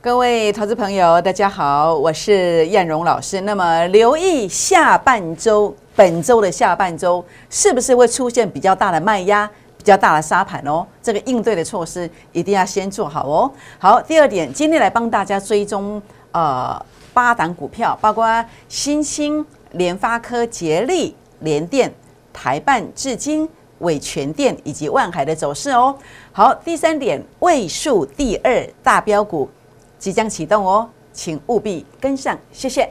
各位投资朋友，大家好，我是燕荣老师。那么留意下半周，本周的下半周是不是会出现比较大的卖压、比较大的沙盘哦？这个应对的措施一定要先做好哦。好，第二点，今天来帮大家追踪呃八档股票，包括新兴、联发科、捷力、联电、台办、至今、伟全电以及万海的走势哦。好，第三点，位数第二大标股。即将启动哦，请务必跟上，谢谢。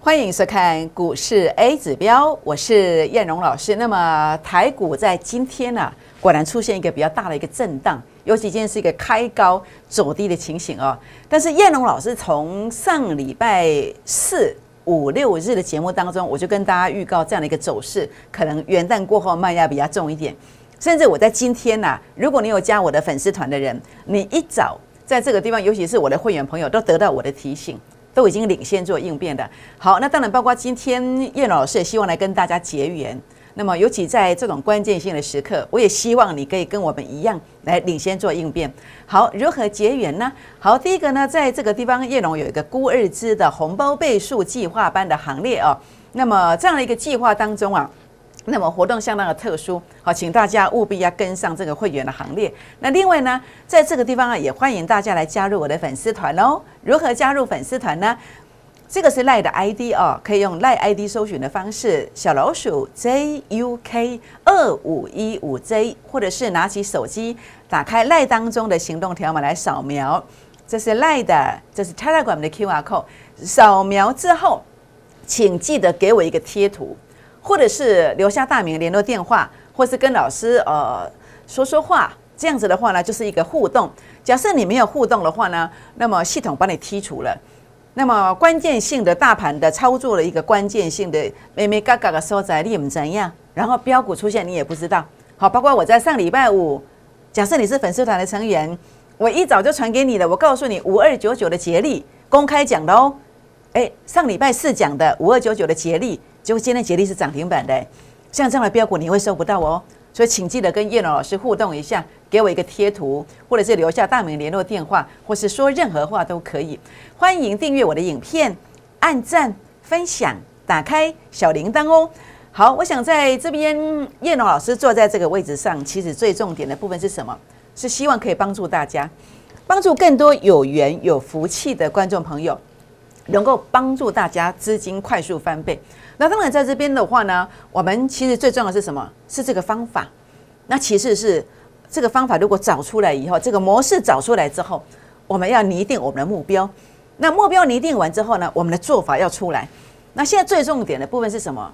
欢迎收看股市 A 指标，我是燕荣老师。那么台股在今天呢？果然出现一个比较大的一个震荡，尤其今天是一个开高走低的情形哦。但是燕龙老师从上礼拜四五六日的节目当中，我就跟大家预告这样的一个走势，可能元旦过后卖压比较重一点。甚至我在今天呐，如果你有加我的粉丝团的人，你一早在这个地方，尤其是我的会员朋友，都得到我的提醒，都已经领先做应变的。好，那当然包括今天燕老师也希望来跟大家结缘。那么，尤其在这种关键性的时刻，我也希望你可以跟我们一样来领先做应变。好，如何结缘呢？好，第一个呢，在这个地方，叶龙有一个孤二支的红包倍数计划班的行列哦。那么这样的一个计划当中啊，那么活动相当的特殊，好，请大家务必要跟上这个会员的行列。那另外呢，在这个地方啊，也欢迎大家来加入我的粉丝团哦。如何加入粉丝团呢？这个是赖的 ID 哦，可以用赖 ID 搜寻的方式，小老鼠 JUK 二五一五 J，或者是拿起手机打开赖当中的行动条码来扫描。这是赖的，这是 Telegram 的 QR code。扫描之后，请记得给我一个贴图，或者是留下大名、联络电话，或是跟老师呃说说话。这样子的话呢，就是一个互动。假设你没有互动的话呢，那么系统把你剔除了。那么关键性的大盘的操作的一个关键性的咩咩嘎嘎的收窄，你们怎样？然后标股出现你也不知道。好，包括我在上礼拜五，假设你是粉丝团的成员，我一早就传给你了。我告诉你五二九九的捷力公开讲的哦。哎，上礼拜四讲的五二九九的捷力，结果今天捷力是涨停板的。像这样的标股你会收不到哦。所以请记得跟叶龙老师互动一下。给我一个贴图，或者是留下大名、联络电话，或是说任何话都可以。欢迎订阅我的影片，按赞、分享、打开小铃铛哦。好，我想在这边叶龙老师坐在这个位置上，其实最重点的部分是什么？是希望可以帮助大家，帮助更多有缘有福气的观众朋友，能够帮助大家资金快速翻倍。那当然在这边的话呢，我们其实最重要的是什么？是这个方法。那其次是。这个方法如果找出来以后，这个模式找出来之后，我们要拟定我们的目标。那目标拟定完之后呢，我们的做法要出来。那现在最重点的部分是什么？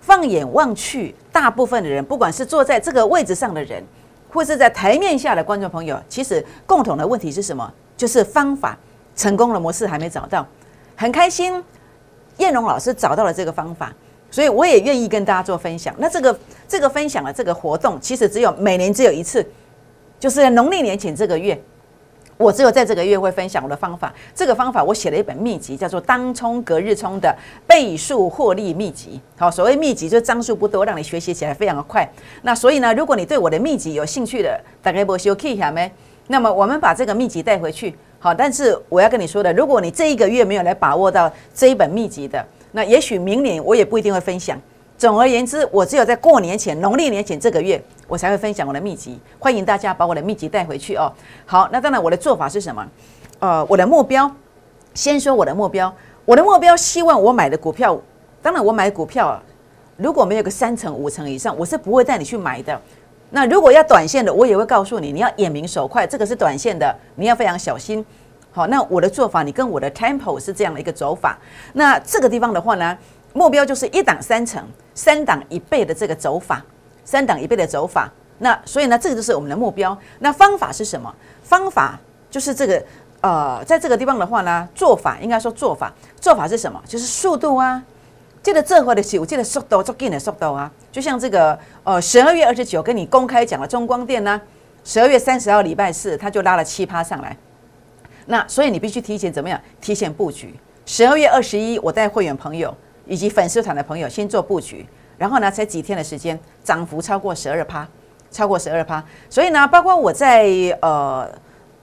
放眼望去，大部分的人，不管是坐在这个位置上的人，或是在台面下的观众朋友，其实共同的问题是什么？就是方法成功的模式还没找到。很开心，燕荣老师找到了这个方法。所以我也愿意跟大家做分享。那这个这个分享的这个活动，其实只有每年只有一次，就是农历年前这个月，我只有在这个月会分享我的方法。这个方法我写了一本秘籍，叫做“当冲隔日冲”的倍数获利秘籍。好，所谓秘籍就是张数不多，让你学习起来非常的快。那所以呢，如果你对我的秘籍有兴趣的，大概不修 key 下没？那么我们把这个秘籍带回去。好，但是我要跟你说的，如果你这一个月没有来把握到这一本秘籍的，那也许明年我也不一定会分享。总而言之，我只有在过年前、农历年前这个月，我才会分享我的秘籍。欢迎大家把我的秘籍带回去哦。好，那当然我的做法是什么？呃，我的目标，先说我的目标。我的目标希望我买的股票，当然我买股票，如果没有个三成、五成以上，我是不会带你去买的。那如果要短线的，我也会告诉你，你要眼明手快，这个是短线的，你要非常小心。好，那我的做法，你跟我的 tempo 是这样的一个走法。那这个地方的话呢，目标就是一档三成，三档一倍的这个走法，三档一倍的走法。那所以呢，这个就是我们的目标。那方法是什么？方法就是这个，呃，在这个地方的话呢，做法应该说做法，做法是什么？就是速度啊，记得这回的起，我记得速度足紧的速度啊，就像这个呃十二月二十九跟你公开讲了中光电呢，十二月三十号礼拜四它就拉了七趴上来，那所以你必须提前怎么样？提前布局。十二月二十一，我带会员朋友以及粉丝团的朋友先做布局，然后呢，才几天的时间，涨幅超过十二趴，超过十二趴。所以呢，包括我在呃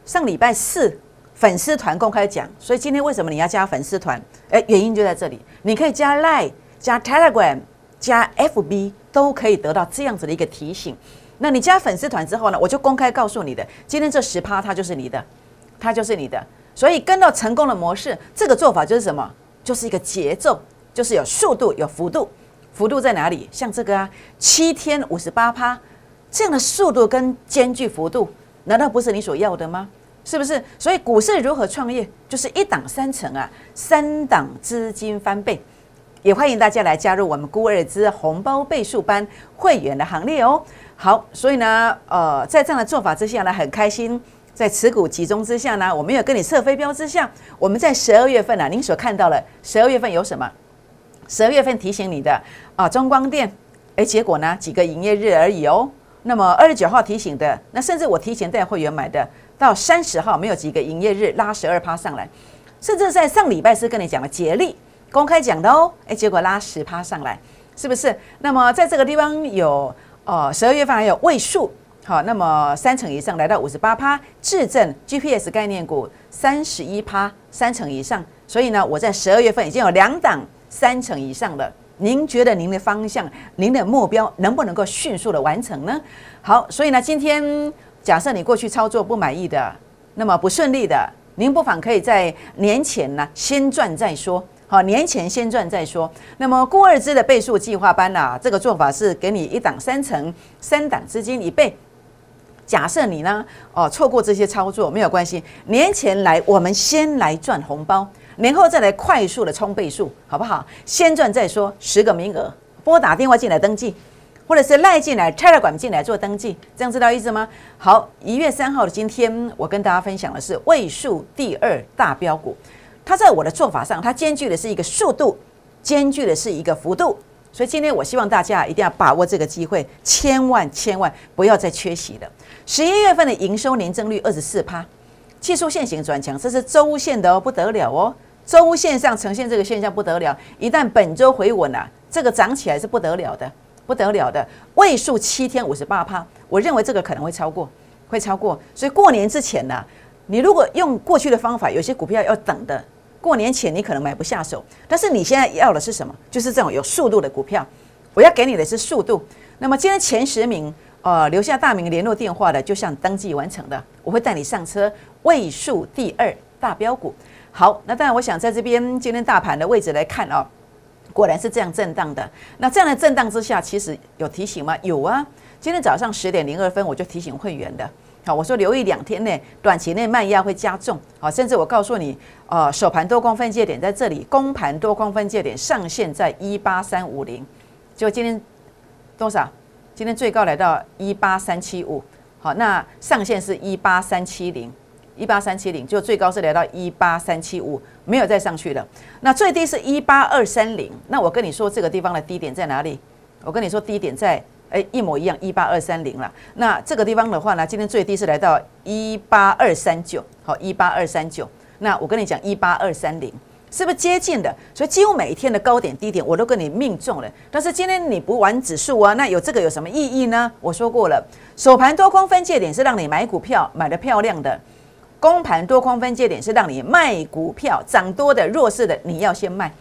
上礼拜四。粉丝团公开讲，所以今天为什么你要加粉丝团？诶，原因就在这里。你可以加 Line、加 Telegram、加 FB，都可以得到这样子的一个提醒。那你加粉丝团之后呢，我就公开告诉你的，今天这十趴它就是你的，它就是你的。所以跟到成功的模式，这个做法就是什么？就是一个节奏，就是有速度、有幅度。幅度在哪里？像这个啊，七天五十八趴，这样的速度跟间距幅度，难道不是你所要的吗？是不是？所以股市如何创业，就是一档三成啊，三档资金翻倍，也欢迎大家来加入我们孤二资红包倍数班会员的行列哦。好，所以呢，呃，在这样的做法之下呢，很开心，在持股集中之下呢，我们有跟你设飞镖之下，我们在十二月份啊，您所看到了十二月份有什么？十二月份提醒你的啊，中光电，哎，结果呢，几个营业日而已哦。那么二十九号提醒的，那甚至我提前带会员买的。到三十号没有几个营业日拉十二趴上来，甚至在上礼拜是跟你讲了竭力公开讲的哦，哎，结果拉十趴上来，是不是？那么在这个地方有哦十二月份还有位数，好，那么三成以上来到五十八趴，质证 GPS 概念股三十一趴三成以上，所以呢，我在十二月份已经有两档三成以上了。您觉得您的方向、您的目标能不能够迅速的完成呢？好，所以呢，今天。假设你过去操作不满意的，那么不顺利的，您不妨可以在年前呢先赚再说。好，年前先赚再说。那么固二支的倍数计划班呢，这个做法是给你一档三成，三档资金一倍。假设你呢，哦错过这些操作没有关系，年前来我们先来赚红包，年后再来快速的冲倍数，好不好？先赚再说，十个名额，拨打电话进来登记。或者是赖进来，Telegram 进来做登记，这样知道意思吗？好，一月三号的今天，我跟大家分享的是位数第二大标股，它在我的做法上，它兼具的是一个速度，兼具的是一个幅度，所以今天我希望大家一定要把握这个机会，千万千万不要再缺席了。十一月份的营收年增率二十四趴，技术线型转强，这是周线的哦，不得了哦，周线上呈现这个现象不得了，一旦本周回稳了，这个涨起来是不得了的。不得了的位数七天五十八趴，我认为这个可能会超过，会超过。所以过年之前呢，你如果用过去的方法，有些股票要等的，过年前你可能买不下手。但是你现在要的是什么？就是这种有速度的股票。我要给你的是速度。那么今天前十名，呃，留下大名联络电话的，就像登记完成的，我会带你上车。位数第二大标股。好，那当然我想在这边今天大盘的位置来看啊。果然是这样震荡的。那这样的震荡之下，其实有提醒吗？有啊。今天早上十点零二分，我就提醒会员的。好，我说留意两天内，短期内卖压会加重。好，甚至我告诉你，呃，首盘多空分界点在这里，公盘多空分界点上限在一八三五零。就今天多少？今天最高来到一八三七五。好，那上限是一八三七零。一八三七零，就最高是来到一八三七五，没有再上去了。那最低是一八二三零。那我跟你说，这个地方的低点在哪里？我跟你说，低点在哎一模一样，一八二三零了。那这个地方的话呢，今天最低是来到一八二三九，好，一八二三九。那我跟你讲，一八二三零是不是接近的？所以几乎每一天的高点低点我都跟你命中了。但是今天你不玩指数啊，那有这个有什么意义呢？我说过了，首盘多空分界点是让你买股票买的漂亮的。公盘多空分界点是让你卖股票，涨多的弱势的你要先卖，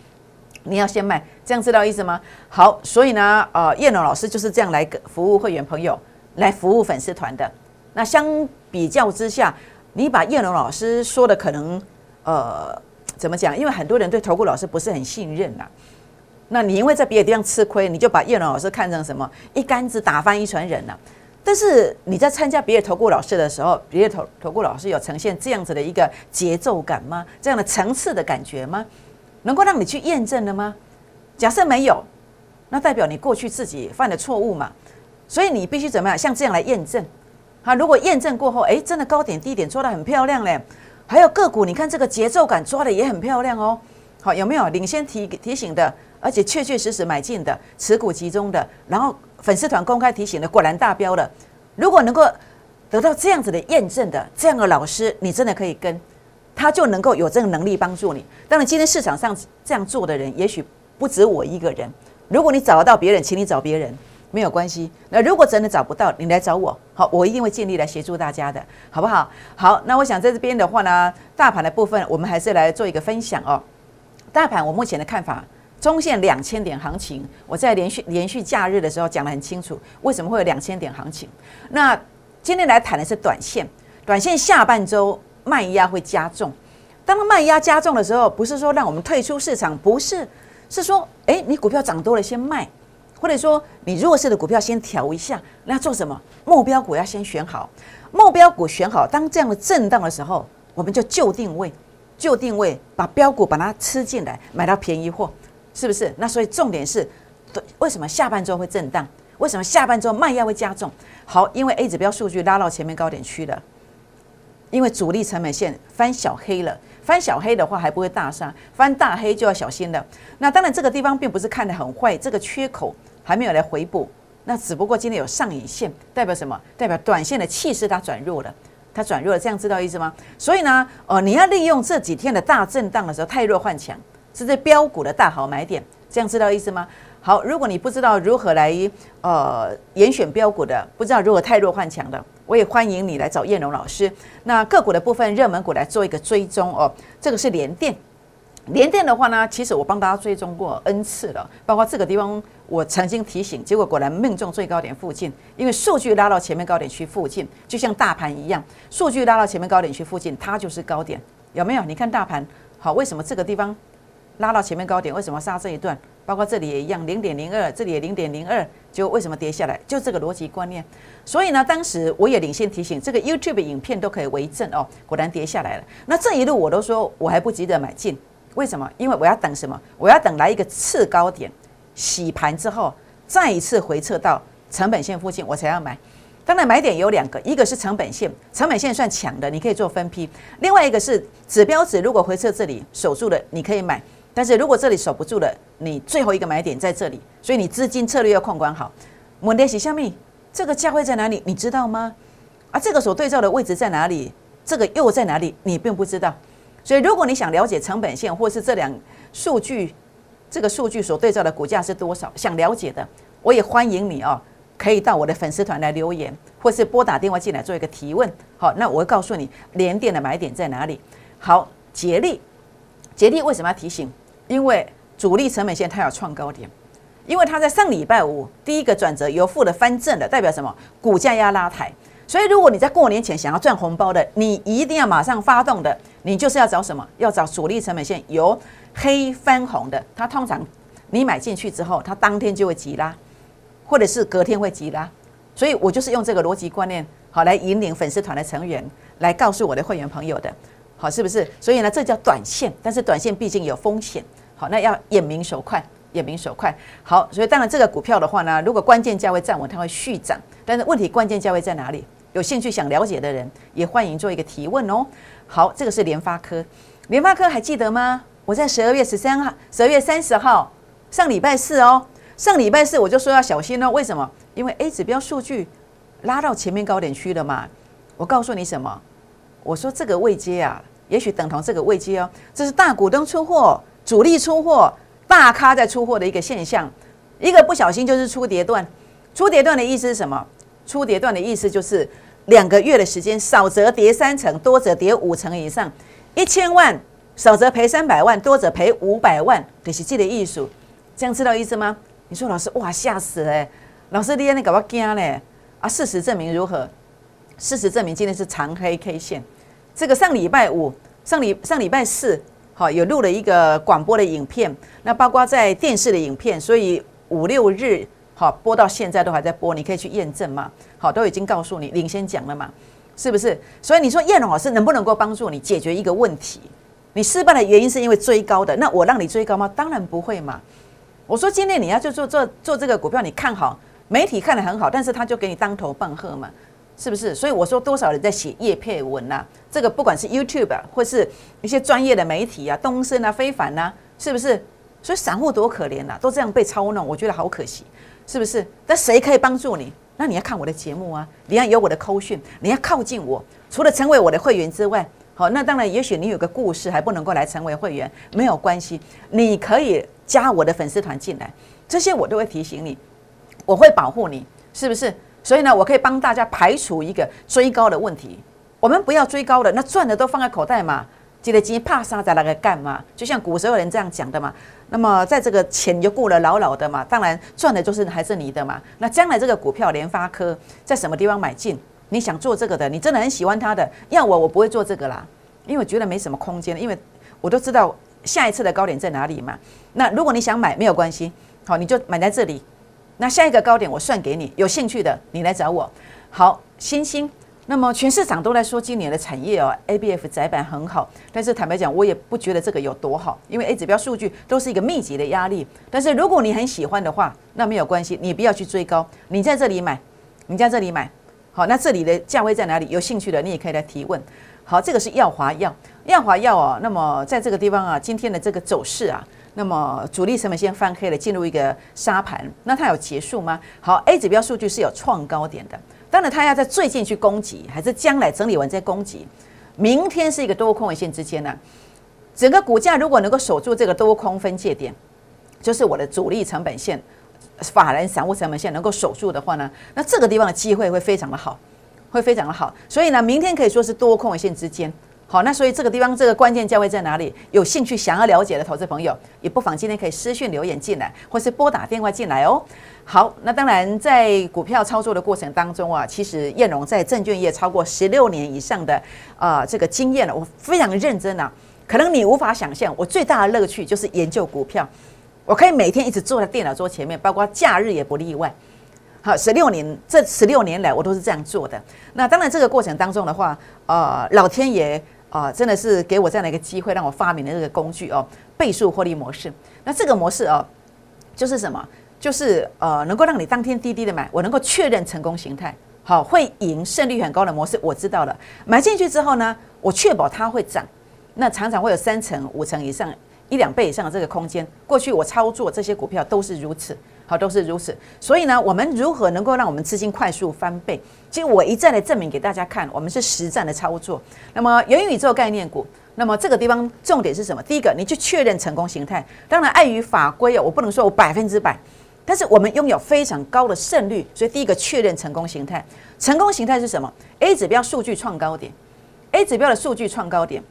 你要先卖，这样知道意思吗？好，所以呢，呃，叶龙老师就是这样来服务会员朋友，来服务粉丝团的。那相比较之下，你把叶龙老师说的可能，呃，怎么讲？因为很多人对投顾老师不是很信任呐。那你因为在别的地方吃亏，你就把叶龙老师看成什么？一竿子打翻一船人呐。但是你在参加别的投顾老师的时候，别的投投顾老师有呈现这样子的一个节奏感吗？这样的层次的感觉吗？能够让你去验证的吗？假设没有，那代表你过去自己犯的错误嘛。所以你必须怎么样？像这样来验证。好，如果验证过后，哎，真的高点低点抓的很漂亮嘞。还有个股，你看这个节奏感抓的也很漂亮哦。好，有没有领先提提醒的而且确确实实买进的，持股集中的，然后粉丝团公开提醒的，果然大标了。如果能够得到这样子的验证的这样的老师，你真的可以跟，他就能够有这个能力帮助你。当然，今天市场上这样做的人，也许不止我一个人。如果你找得到别人，请你找别人，没有关系。那如果真的找不到，你来找我，好，我一定会尽力来协助大家的，好不好？好，那我想在这边的话呢，大盘的部分，我们还是来做一个分享哦。大盘我目前的看法。中线两千点行情，我在连续连续假日的时候讲得很清楚，为什么会有两千点行情？那今天来谈的是短线，短线下半周卖压会加重。当卖压加重的时候，不是说让我们退出市场，不是，是说，哎，你股票涨多了先卖，或者说你弱势的股票先调一下。那做什么？目标股要先选好，目标股选好，当这样的震荡的时候，我们就就定位，就定位，把标股把它吃进来，买到便宜货。是不是？那所以重点是，为什么下半周会震荡？为什么下半周卖压会加重？好，因为 A 指标数据拉到前面高点区了，因为主力成本线翻小黑了。翻小黑的话还不会大杀，翻大黑就要小心了。那当然这个地方并不是看得很坏，这个缺口还没有来回补。那只不过今天有上影线，代表什么？代表短线的气势它转弱了，它转弱了，这样知道意思吗？所以呢，哦，你要利用这几天的大震荡的时候，太弱换强。是这标股的大好买点，这样知道意思吗？好，如果你不知道如何来呃严选标股的，不知道如何太弱换强的，我也欢迎你来找燕荣老师。那个股的部分热门股来做一个追踪哦。这个是联电，联电的话呢，其实我帮大家追踪过 N 次了，包括这个地方我曾经提醒，结果果然命中最高点附近，因为数据拉到前面高点区附近，就像大盘一样，数据拉到前面高点区附近，它就是高点，有没有？你看大盘好，为什么这个地方？拉到前面高点，为什么杀这一段？包括这里也一样，零点零二，这里也零点零二，就为什么跌下来？就这个逻辑观念。所以呢，当时我也领先提醒，这个 YouTube 影片都可以为证哦。果然跌下来了。那这一路我都说我还不急着买进，为什么？因为我要等什么？我要等来一个次高点洗盘之后，再一次回撤到成本线附近，我才要买。当然买点有两个，一个是成本线，成本线算强的，你可以做分批；另外一个是指标值，如果回撤这里守住的，你可以买。但是如果这里守不住了，你最后一个买点在这里，所以你资金策略要控管好。问题是下面这个价位在哪里？你知道吗？啊，这个所对照的位置在哪里？这个又在哪里？你并不知道。所以如果你想了解成本线，或是这两数据，这个数据所对照的股价是多少，想了解的，我也欢迎你哦，可以到我的粉丝团来留言，或是拨打电话进来做一个提问。好，那我会告诉你连电的买点在哪里。好，竭力，竭力为什么要提醒？因为主力成本线它有创高点，因为它在上礼拜五第一个转折由负的翻正的，代表什么？股价要拉抬。所以如果你在过年前想要赚红包的，你一定要马上发动的，你就是要找什么？要找主力成本线由黑翻红的。它通常你买进去之后，它当天就会急拉，或者是隔天会急拉。所以我就是用这个逻辑观念，好来引领粉丝团的成员来告诉我的会员朋友的。好，是不是？所以呢，这叫短线，但是短线毕竟有风险。好，那要眼明手快，眼明手快。好，所以当然这个股票的话呢，如果关键价位站稳，它会续涨。但是问题关键价位在哪里？有兴趣想了解的人，也欢迎做一个提问哦。好，这个是联发科，联发科还记得吗？我在十二月十三号、十二月三十号上礼拜四哦，上礼拜四我就说要小心哦。为什么？因为 A 指标数据拉到前面高点区了嘛。我告诉你什么？我说这个位阶啊。也许等同这个位阶哦，这是大股东出货、主力出货、大咖在出货的一个现象。一个不小心就是出跌段，出跌段的意思是什么？出跌段的意思就是两个月的时间，少则跌三成，多则跌五成以上。一千万少则赔三百万，多则赔五百万，这是这个艺术。这样知道意思吗？你说老师哇吓死了，老师你那搞我惊嘞啊！事实证明如何？事实证明今天是长黑 K 线。这个上礼拜五、上礼上礼拜四，好有录了一个广播的影片，那包括在电视的影片，所以五六日好播到现在都还在播，你可以去验证嘛。好，都已经告诉你，领先讲了嘛，是不是？所以你说叶龙老师能不能够帮助你解决一个问题？你失败的原因是因为追高的，那我让你追高吗？当然不会嘛。我说今天你要就做做做这个股票，你看好，媒体看得很好，但是他就给你当头棒喝嘛。是不是？所以我说多少人在写叶配文呐？这个不管是 YouTube 或是一些专业的媒体啊，东升啊、非凡呐，是不是？所以散户多可怜呐，都这样被操弄，我觉得好可惜，是不是？那谁可以帮助你？那你要看我的节目啊，你要有我的扣讯，你要靠近我。除了成为我的会员之外，好，那当然，也许你有个故事还不能够来成为会员，没有关系，你可以加我的粉丝团进来，这些我都会提醒你，我会保护你，是不是？所以呢，我可以帮大家排除一个追高的问题。我们不要追高的，那赚的都放在口袋嘛，记得金怕啥在那个干嘛？就像古时候人这样讲的嘛。那么在这个钱就过了牢牢的嘛，当然赚的就是还是你的嘛。那将来这个股票联发科在什么地方买进？你想做这个的，你真的很喜欢它的，要我我不会做这个啦，因为我觉得没什么空间，因为我都知道下一次的高点在哪里嘛。那如果你想买没有关系，好，你就买在这里。那下一个高点我算给你，有兴趣的你来找我。好，星星。那么全市场都在说今年的产业哦，A B F 窄板很好，但是坦白讲，我也不觉得这个有多好，因为 A 指标数据都是一个密集的压力。但是如果你很喜欢的话，那没有关系，你不要去追高，你在这里买，你在这里买，好，那这里的价位在哪里？有兴趣的你也可以来提问。好，这个是耀华药，耀华药哦，那么在这个地方啊，今天的这个走势啊。那么主力成本线翻黑了，进入一个沙盘，那它有结束吗？好，A 指标数据是有创高点的，当然它要在最近去攻击，还是将来整理完再攻击？明天是一个多空位线之间呢，整个股价如果能够守住这个多空分界点，就是我的主力成本线、法人散户成本线能够守住的话呢，那这个地方的机会会非常的好，会非常的好，所以呢，明天可以说是多空位线之间。好，那所以这个地方这个关键价位在哪里？有兴趣想要了解的投资朋友，也不妨今天可以私讯留言进来，或是拨打电话进来哦。好，那当然在股票操作的过程当中啊，其实燕荣在证券业超过十六年以上的啊这个经验了，我非常认真啊。可能你无法想象，我最大的乐趣就是研究股票，我可以每天一直坐在电脑桌前面，包括假日也不例外。好，十六年这十六年来我都是这样做的。那当然这个过程当中的话，呃，老天爷。啊，真的是给我这样的一个机会，让我发明了这个工具哦，倍数获利模式。那这个模式哦，就是什么？就是呃，能够让你当天滴滴的买，我能够确认成功形态，好，会赢，胜率很高的模式，我知道了。买进去之后呢，我确保它会涨，那常常会有三成、五成以上、一两倍以上的这个空间。过去我操作这些股票都是如此。好，都是如此。所以呢，我们如何能够让我们资金快速翻倍？其实我一再的证明给大家看，我们是实战的操作。那么元宇宙概念股，那么这个地方重点是什么？第一个，你去确认成功形态。当然，碍于法规啊，我不能说我百分之百，但是我们拥有非常高的胜率。所以第一个确认成功形态，成功形态是什么？A 指标数据创高点，A 指标的数据创高点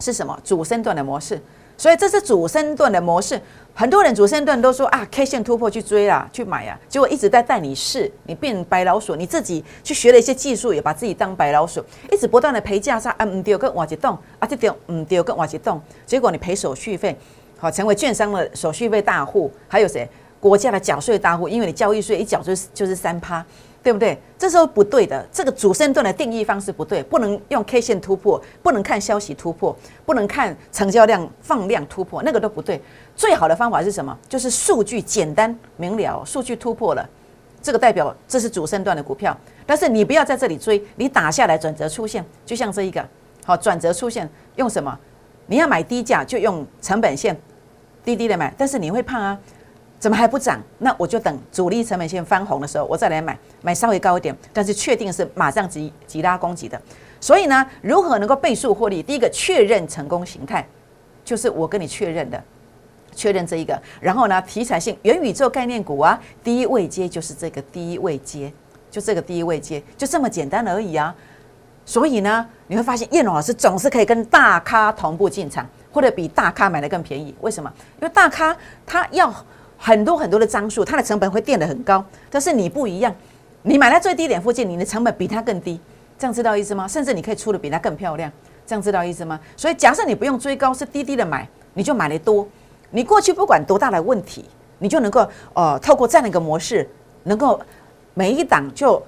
是什么？主升段的模式。所以这是主升段的模式。很多人主升段都说啊，K 线突破去追啦，去买啊，结果一直在带你试，你变白老鼠，你自己去学了一些技术，也把自己当白老鼠，一直不断的赔价差，啊，唔丢跟往一动，啊，这丢唔丢跟往一动，结果你赔手续费，好，成为券商的手续费大户，还有谁？国家的缴税大户，因为你交易税一缴就就是三趴。对不对？这时候不对的，这个主升段的定义方式不对，不能用 K 线突破，不能看消息突破，不能看成交量放量突破，那个都不对。最好的方法是什么？就是数据简单明了，数据突破了，这个代表这是主升段的股票。但是你不要在这里追，你打下来转折出现，就像这一个，好转折出现用什么？你要买低价就用成本线低低的买，但是你会怕啊。怎么还不涨？那我就等主力成本线翻红的时候，我再来买，买稍微高一点，但是确定是马上急急拉攻击的。所以呢，如何能够倍数获利？第一个确认成功形态，就是我跟你确认的，确认这一个。然后呢，题材性元宇宙概念股啊，第一位阶就是这个第一位阶，就这个第一位阶，就这么简单而已啊。所以呢，你会发现叶龙老师总是可以跟大咖同步进场，或者比大咖买的更便宜。为什么？因为大咖他要。很多很多的张数，它的成本会垫得很高，但是你不一样，你买在最低点附近，你的成本比它更低，这样知道意思吗？甚至你可以出的比它更漂亮，这样知道意思吗？所以假设你不用追高，是低低的买，你就买的多，你过去不管多大的问题，你就能够呃透过这样的一个模式，能够每一档就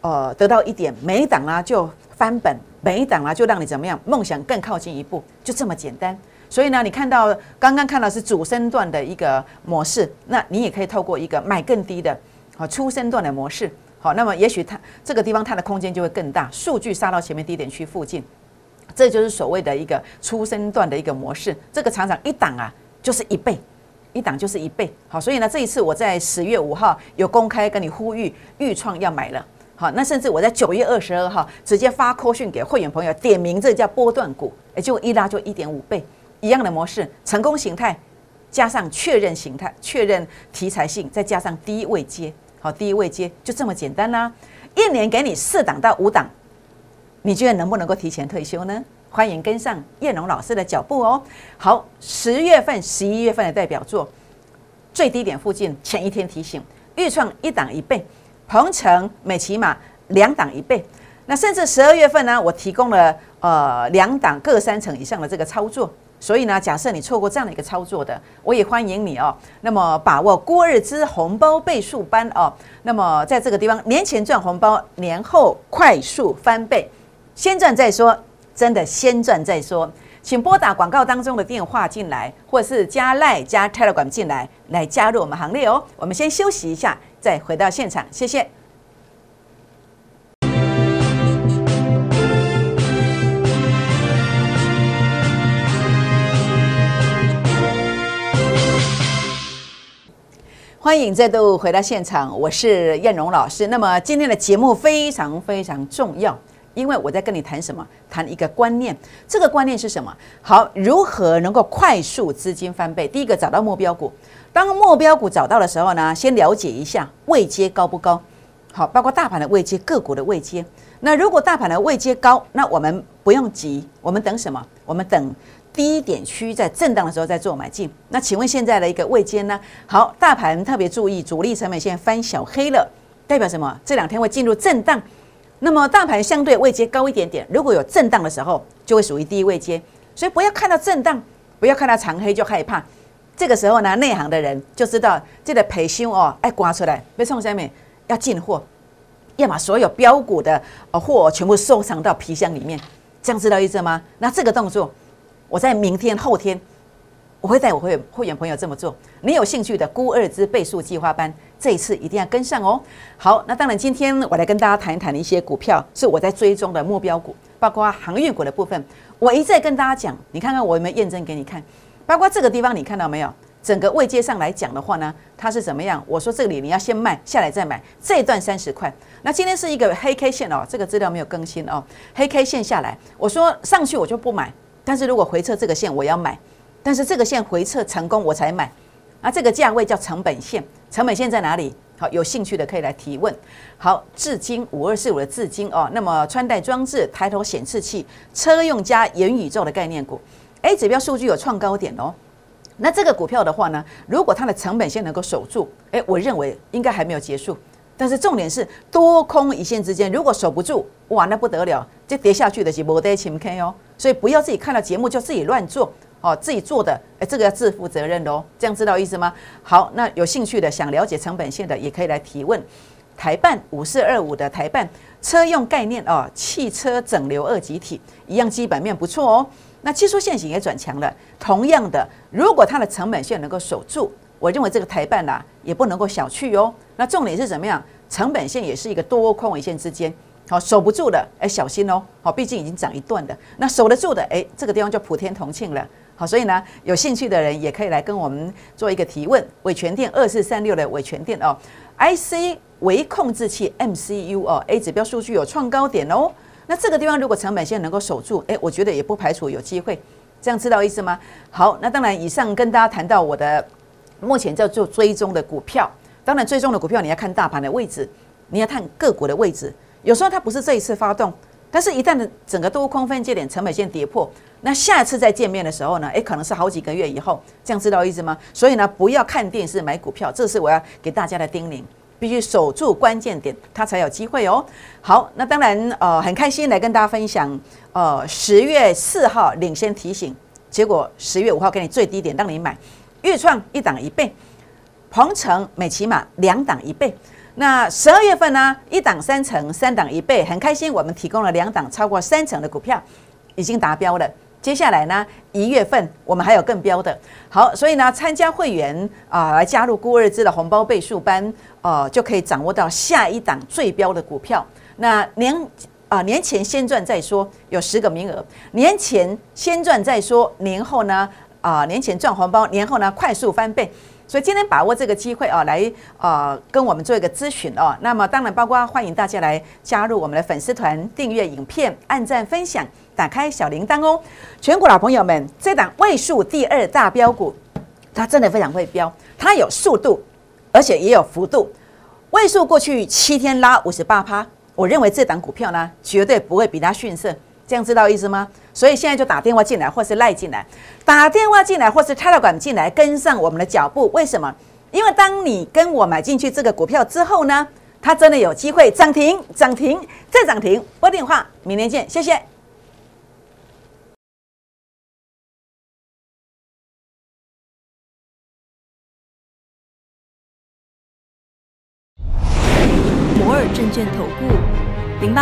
呃得到一点，每一档啊就翻本，每一档啊就让你怎么样，梦想更靠近一步，就这么简单。所以呢，你看到刚刚看到是主升段的一个模式，那你也可以透过一个买更低的，好初升段的模式，好，那么也许它这个地方它的空间就会更大，数据杀到前面低点区附近，这就是所谓的一个初升段的一个模式。这个常常一档啊就是一倍，一档就是一倍，好，所以呢，这一次我在十月五号有公开跟你呼吁，豫创要买了，好，那甚至我在九月二十二号直接发扣讯给会员朋友，点名这叫波段股，也就一拉就一点五倍，一样的模式，成功形态加上确认形态，确认题材性，再加上低位接，好，低位接就这么简单啦，一年给你四档到五档，你觉得能不能够提前退休呢？欢迎跟上叶龙老师的脚步哦。好，十月份、十一月份的代表作，最低点附近前一天提醒，预创一档一倍，鹏程、美骑马两档一倍。那甚至十二月份呢，我提供了呃两档各三成以上的这个操作。所以呢，假设你错过这样的一个操作的，我也欢迎你哦。那么把握郭日之红包倍数班哦。那么在这个地方，年前赚红包，年后快速翻倍，先赚再说。真的先赚再说，请拨打广告当中的电话进来，或是加赖加 Telegram 进来，来加入我们行列哦。我们先休息一下，再回到现场，谢谢。欢迎再度回到现场，我是燕荣老师。那么今天的节目非常非常重要。因为我在跟你谈什么？谈一个观念，这个观念是什么？好，如何能够快速资金翻倍？第一个找到目标股，当目标股找到的时候呢，先了解一下位阶高不高？好，包括大盘的位阶、个股的位阶。那如果大盘的位阶高，那我们不用急，我们等什么？我们等低点区在震荡的时候再做买进。那请问现在的一个位阶呢？好，大盘特别注意，主力成本线翻小黑了，代表什么？这两天会进入震荡。那么大盘相对位阶高一点点，如果有震荡的时候，就会属于低位阶，所以不要看到震荡，不要看到长黑就害怕。这个时候呢，内行的人就知道这个培训哦，哎刮出来，别冲下面要进货，要把所有标股的货全部收藏到皮箱里面，这样知道意思吗？那这个动作，我在明天后天。我会带我会会员朋友这么做。你有兴趣的估二之倍数计划班，这一次一定要跟上哦。好，那当然今天我来跟大家谈一谈一些股票，是我在追踪的目标股，包括航运股的部分。我一再跟大家讲，你看看我有没有验证给你看。包括这个地方，你看到没有？整个位阶上来讲的话呢，它是怎么样？我说这里你要先卖下来再买，这一段三十块。那今天是一个黑 K 线哦，这个资料没有更新哦。黑 K 线下来，我说上去我就不买，但是如果回撤这个线，我要买。但是这个线回撤成功，我才买。啊，这个价位叫成本线，成本线在哪里？好，有兴趣的可以来提问。好，至今五二四五的至今哦，那么穿戴装置、抬头显示器、车用加元宇宙的概念股，A 指标数据有创高点哦。那这个股票的话呢，如果它的成本线能够守住，诶，我认为应该还没有结束。但是重点是多空一线之间，如果守不住，哇，那不得了，这跌下去的是没得情 K 哦。所以不要自己看到节目就自己乱做。哦，自己做的，哎，这个要自负责任哦，这样知道意思吗？好，那有兴趣的想了解成本线的，也可以来提问。台办五四二五的台办车用概念哦，汽车整流二极体一样基本面不错哦。那技术线型也转强了。同样的，如果它的成本线能够守住，我认为这个台办呐也不能够小觑哦。那重点是怎么样？成本线也是一个多空尾线之间。好守不住的，哎，小心哦。好，毕竟已经涨一段的。那守得住的，哎，这个地方就普天同庆了。好，所以呢，有兴趣的人也可以来跟我们做一个提问。伟全电二四三六的伟全电哦，IC 微控制器 MCU 哦，A 指标数据有创高点哦。那这个地方如果成本线能够守住，哎，我觉得也不排除有机会。这样知道意思吗？好，那当然，以上跟大家谈到我的目前在做追踪的股票。当然，追踪的股票你要看大盘的位置，你要看个股的位置。有时候它不是这一次发动，但是一旦整个多空分界点成本线跌破，那下次再见面的时候呢？诶，可能是好几个月以后，这样知道意思吗？所以呢，不要看电视买股票，这是我要给大家的叮咛，必须守住关键点，它才有机会哦。好，那当然呃很开心来跟大家分享，呃十月四号领先提醒，结果十月五号给你最低点让你买，预创一档一倍，鹏程美骑马两档一倍。那十二月份呢，一档三成，三档一倍，很开心。我们提供了两档超过三成的股票，已经达标了。接下来呢，一月份我们还有更标的。好，所以呢，参加会员啊，来加入孤日资的红包倍数班，呃，就可以掌握到下一档最标的股票。那年啊，年前先赚再说，有十个名额。年前先赚再说，年后呢，啊年前赚红包，年后呢快速翻倍。所以今天把握这个机会啊，来啊跟我们做一个咨询哦。那么当然包括欢迎大家来加入我们的粉丝团，订阅影片，按赞分享，打开小铃铛哦。全国老朋友们，这档位数第二大标股，它真的非常会标，它有速度，而且也有幅度。位数过去七天拉五十八趴，我认为这档股票呢，绝对不会比它逊色。这样知道意思吗？所以现在就打电话进来，或是赖进来，打电话进来，或是插了管进来，跟上我们的脚步。为什么？因为当你跟我买进去这个股票之后呢，它真的有机会涨停、涨停再涨停。拨电话，明天见，谢谢。